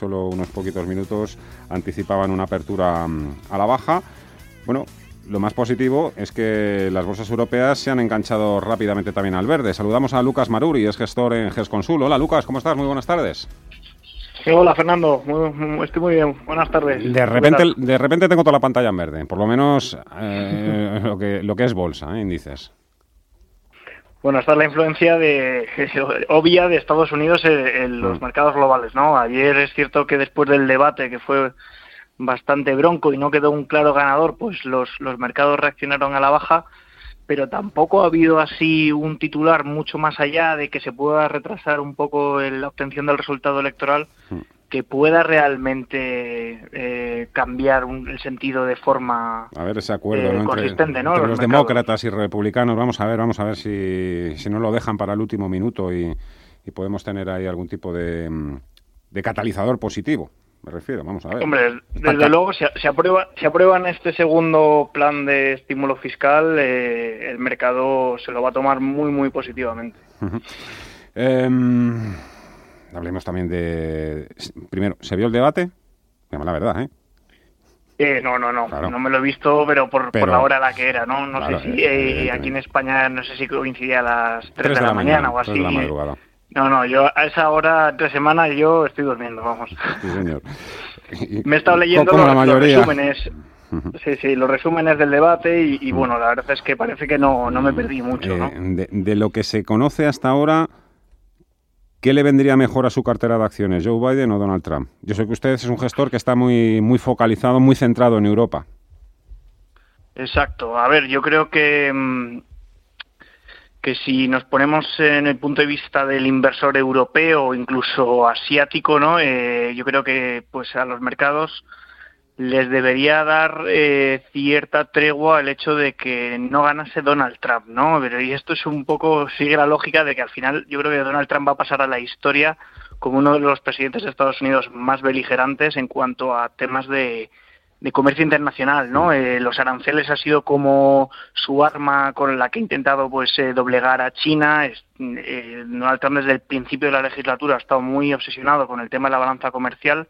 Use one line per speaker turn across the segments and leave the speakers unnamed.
Solo unos poquitos minutos anticipaban una apertura mm, a la baja. Bueno, lo más positivo es que las bolsas europeas se han enganchado rápidamente también al verde. Saludamos a Lucas Maruri, es gestor en GESConsul. Hola Lucas, ¿cómo estás? Muy buenas tardes.
hola Fernando, estoy muy bien. Buenas tardes.
De repente, de repente tengo toda la pantalla en verde, por lo menos eh, lo, que, lo que es bolsa, ¿eh? índices.
Bueno, esta es la influencia de, obvia de Estados Unidos en, los mm. mercados globales, ¿no? Ayer es cierto que después del debate, que fue bastante bronco y no quedó un claro ganador, pues los, los mercados reaccionaron a la baja, pero tampoco ha habido así un titular mucho más allá de que se pueda retrasar un poco la obtención del resultado electoral mm que pueda realmente eh, cambiar el sentido de forma
a ver ese acuerdo eh, consistente, ¿no? los, demócratas y republicanos. Vamos a ver vamos a ver si, si no lo dejan para el último minuto y, podemos tener ahí algún tipo de, de, catalizador positivo me refiero vamos a ver.
Hombre desde luego si, se aprueba si aprueban este segundo plan de estímulo fiscal eh, el mercado se lo va a tomar muy muy positivamente
hablemos también de... Primero, ¿se vio el debate? La verdad, ¿eh?
Eh, no, no, no, no me lo he visto, pero por, la hora a la que era, ¿no? No sé si eh, aquí en España, no sé si coincidía a las 3, de, la, mañana, o así. no, no, yo a esa hora, tres semanas, yo estoy durmiendo, vamos. Sí, señor. me he estado leyendo los, resúmenes. Sí, sí, los resúmenes del debate y, bueno, la verdad es que parece que no, no me perdí mucho, ¿no?
Eh, de lo que se conoce hasta ahora, ¿Qué le vendría mejor a su cartera de acciones, Joe Biden o Donald Trump? Yo sé que usted es un gestor que está muy, muy focalizado, muy centrado en Europa.
Exacto. A ver, yo creo que, mm, que si nos ponemos en el punto de vista del inversor europeo o incluso asiático, ¿no? Eh, yo creo que pues a los mercados les debería dar eh, cierta tregua el hecho de que no ganase Donald Trump, ¿no? Pero y esto es un poco sigue la lógica de que al final yo creo que Donald Trump va a pasar a la historia como uno de los presidentes de Estados Unidos más beligerantes en cuanto a temas de, comercio internacional, ¿no? Eh, los aranceles ha sido como su arma con la que ha intentado pues eh, doblegar a China. Donald Trump desde el principio de la legislatura ha estado muy obsesionado con el tema de la balanza comercial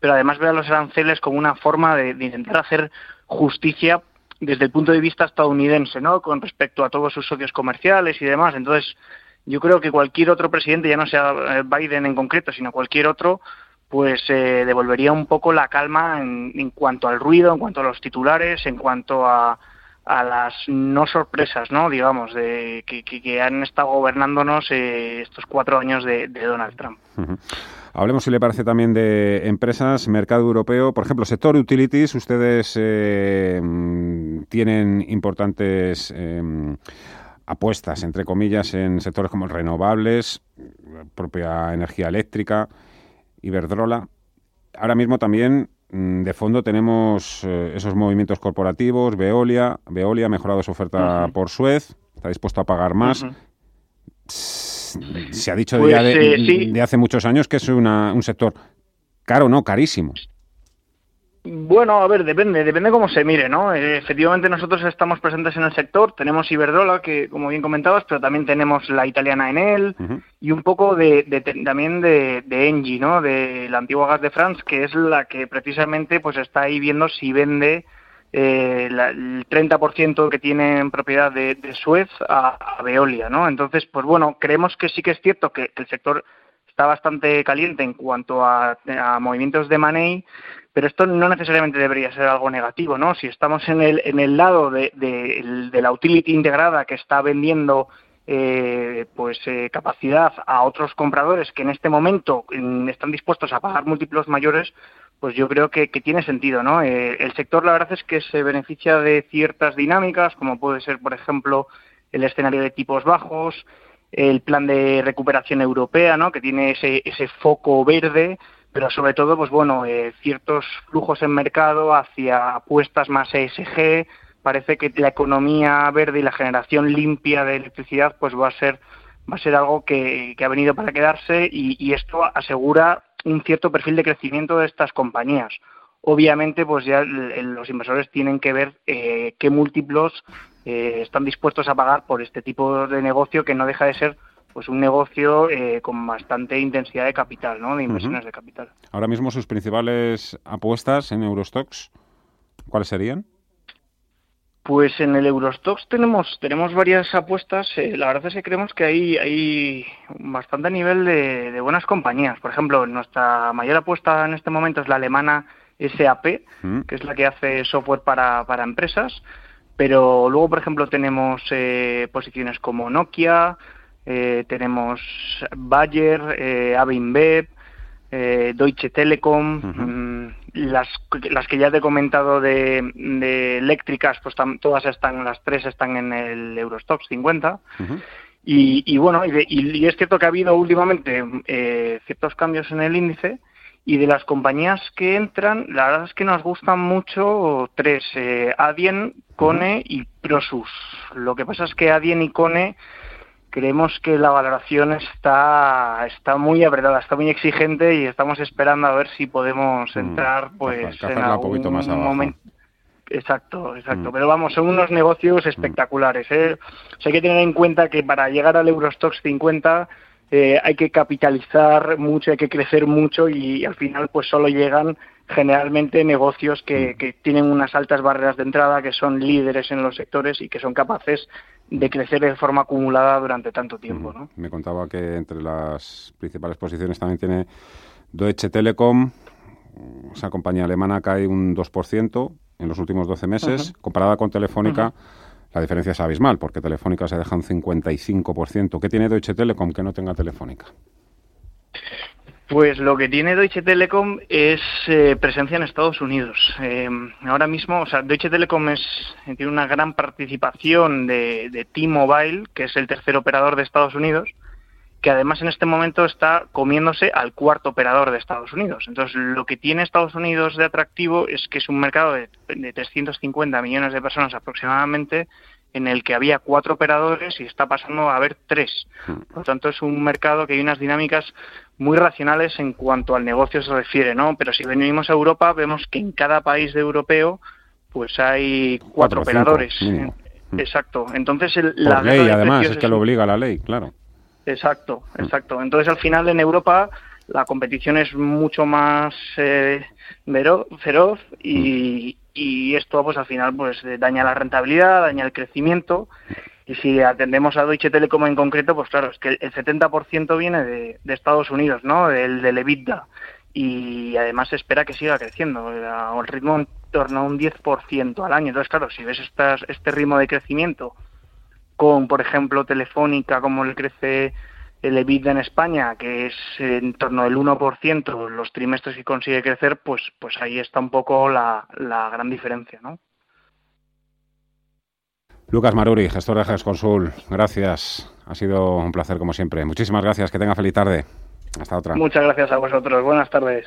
pero además ve a los aranceles como una forma de, intentar hacer justicia desde el punto de vista estadounidense, ¿no? Con respecto a todos sus socios comerciales y demás. Entonces, yo creo que cualquier otro presidente, ya no sea eh, Biden en concreto, sino cualquier otro, pues eh, devolvería un poco la calma en, cuanto al ruido, en cuanto a los titulares, en cuanto a, a las no sorpresas, ¿no? Digamos, de que, han estado gobernándonos eh, estos cuatro años de, Donald Trump.
Hablemos, si le parece, también de empresas, mercado europeo. Por ejemplo, sector utilities, ustedes eh, tienen importantes eh, apuestas, entre comillas, en sectores como renovables, propia energía eléctrica, Iberdrola. Ahora mismo también mm, de fondo tenemos eh, esos movimientos corporativos, Veolia, Veolia ha mejorado su oferta por Suez, está dispuesto a pagar más se ha dicho pues, eh, de, hace muchos años que es un sector caro, ¿no? Carísimo.
Bueno, a ver, depende, depende cómo se mire, ¿no? Eh, efectivamente nosotros estamos presentes en el sector, tenemos Iberdrola, que como bien comentabas, pero también tenemos la italiana Enel y un poco de, también de, de, Engie, ¿no? De la antigua Gas de France, que es la que precisamente pues está ahí viendo si vende eh, el 30% que tiene en propiedad de, Suez a, Veolia, ¿no? Entonces, pues bueno, creemos que sí que es cierto que, el sector está bastante caliente en cuanto a, movimientos de money, pero esto no necesariamente debería ser algo negativo, ¿no? Si estamos en el, en el lado de, de, la utility integrada que está vendiendo eh, pues eh, capacidad a otros compradores que en este momento mm, están dispuestos a pagar múltiplos mayores, pues yo creo que, tiene sentido, ¿no? Eh, el sector, la verdad es que se beneficia de ciertas dinámicas, como puede ser, por ejemplo, el escenario de tipos bajos, el plan de recuperación europea, ¿no? Que tiene ese, ese foco verde, pero sobre todo, pues bueno, eh, ciertos flujos en mercado hacia apuestas más ESG. Parece que la economía verde y la generación limpia de electricidad, pues va a ser va a ser algo que, ha venido para quedarse y, esto asegura un cierto perfil de crecimiento de estas compañías. Obviamente, pues ya los inversores tienen que ver eh, qué múltiplos eh, están dispuestos a pagar por este tipo de negocio que no deja de ser pues un negocio eh, con bastante intensidad de capital, ¿no? De inversiones de capital.
Ahora mismo sus principales apuestas en Eurostox, ¿cuáles serían?
Pues en el Eurostox tenemos tenemos varias apuestas. Eh, la verdad es que creemos que hay hay bastante nivel de, buenas compañías. Por ejemplo, nuestra mayor apuesta en este momento es la alemana SAP, mm. que es la que hace software para, para empresas. Pero luego, por ejemplo, tenemos eh, posiciones como Nokia, eh, tenemos Bayer, eh, Avinbev, eh, Deutsche Telekom, mm, las, las que ya te he comentado de, eléctricas, pues todas están, las tres están en el Eurostox 50. y, bueno, y, es cierto que ha habido últimamente eh, ciertos cambios en el índice y de las compañías que entran, la verdad es que nos gustan mucho tres, eh, Adyen, Cone y Prosus. Lo que pasa es que Adyen y Cone creemos que la valoración está está muy apretada, está muy exigente y estamos esperando a ver si podemos mm, entrar pues en algún momento. Exacto, exacto. Mm. Pero vamos, son unos negocios mm. espectaculares. ¿eh? hay que tener en cuenta que para llegar al Eurostox 50 eh, hay que capitalizar mucho, hay que crecer mucho y, al final pues solo llegan generalmente negocios que, que, tienen unas altas barreras de entrada, que son líderes en los sectores y que son capaces de crecer de forma acumulada durante tanto tiempo. ¿no?
Me contaba que entre las principales posiciones también tiene Deutsche Telekom, esa compañía alemana cae un 2% en los últimos 12 meses, comparada con Telefónica. La diferencia es abismal, porque Telefónica se deja un 55%. ¿Qué tiene Deutsche Telekom que no tenga Telefónica?
Pues lo que tiene Deutsche Telekom es eh, presencia en Estados Unidos. Eh, ahora mismo, o sea, Deutsche Telekom es, tiene una gran participación de, de T-Mobile, que es el tercer operador de Estados Unidos, que además en este momento está comiéndose al cuarto operador de Estados Unidos. Entonces, lo que tiene Estados Unidos de atractivo es que es un mercado de, de 350 millones de personas aproximadamente en el que había cuatro operadores y está pasando a haber tres. Hmm. Por lo tanto, es un mercado que hay unas dinámicas muy racionales en cuanto al negocio se refiere, ¿no? Pero si venimos a Europa, vemos que en cada país de europeo pues hay cuatro, operadores. Exacto. Entonces,
la ley, además, es que lo obliga la ley, claro.
Exacto, hmm. exacto. Entonces, al final, en Europa la competición es mucho más eh, feroz y, y esto pues al final pues eh, daña la rentabilidad, daña el crecimiento y si atendemos a Deutsche Telekom en concreto, pues claro, es que el 70% viene de, Estados Unidos, ¿no? Del, del EBITDA y además se espera que siga creciendo al ritmo en torno a un 10% al año. Entonces, claro, si ves estas, este ritmo de crecimiento con, por ejemplo, Telefónica, como le crece el EBITDA en España, que es en torno al 1% los trimestres que consigue crecer, pues, pues ahí está un poco la, la gran diferencia, ¿no?
Lucas Maruri, gestor de Consul, gracias. Ha sido un placer como siempre. Muchísimas gracias. Que tenga feliz tarde. Hasta otra.
Muchas gracias a vosotros. Buenas tardes.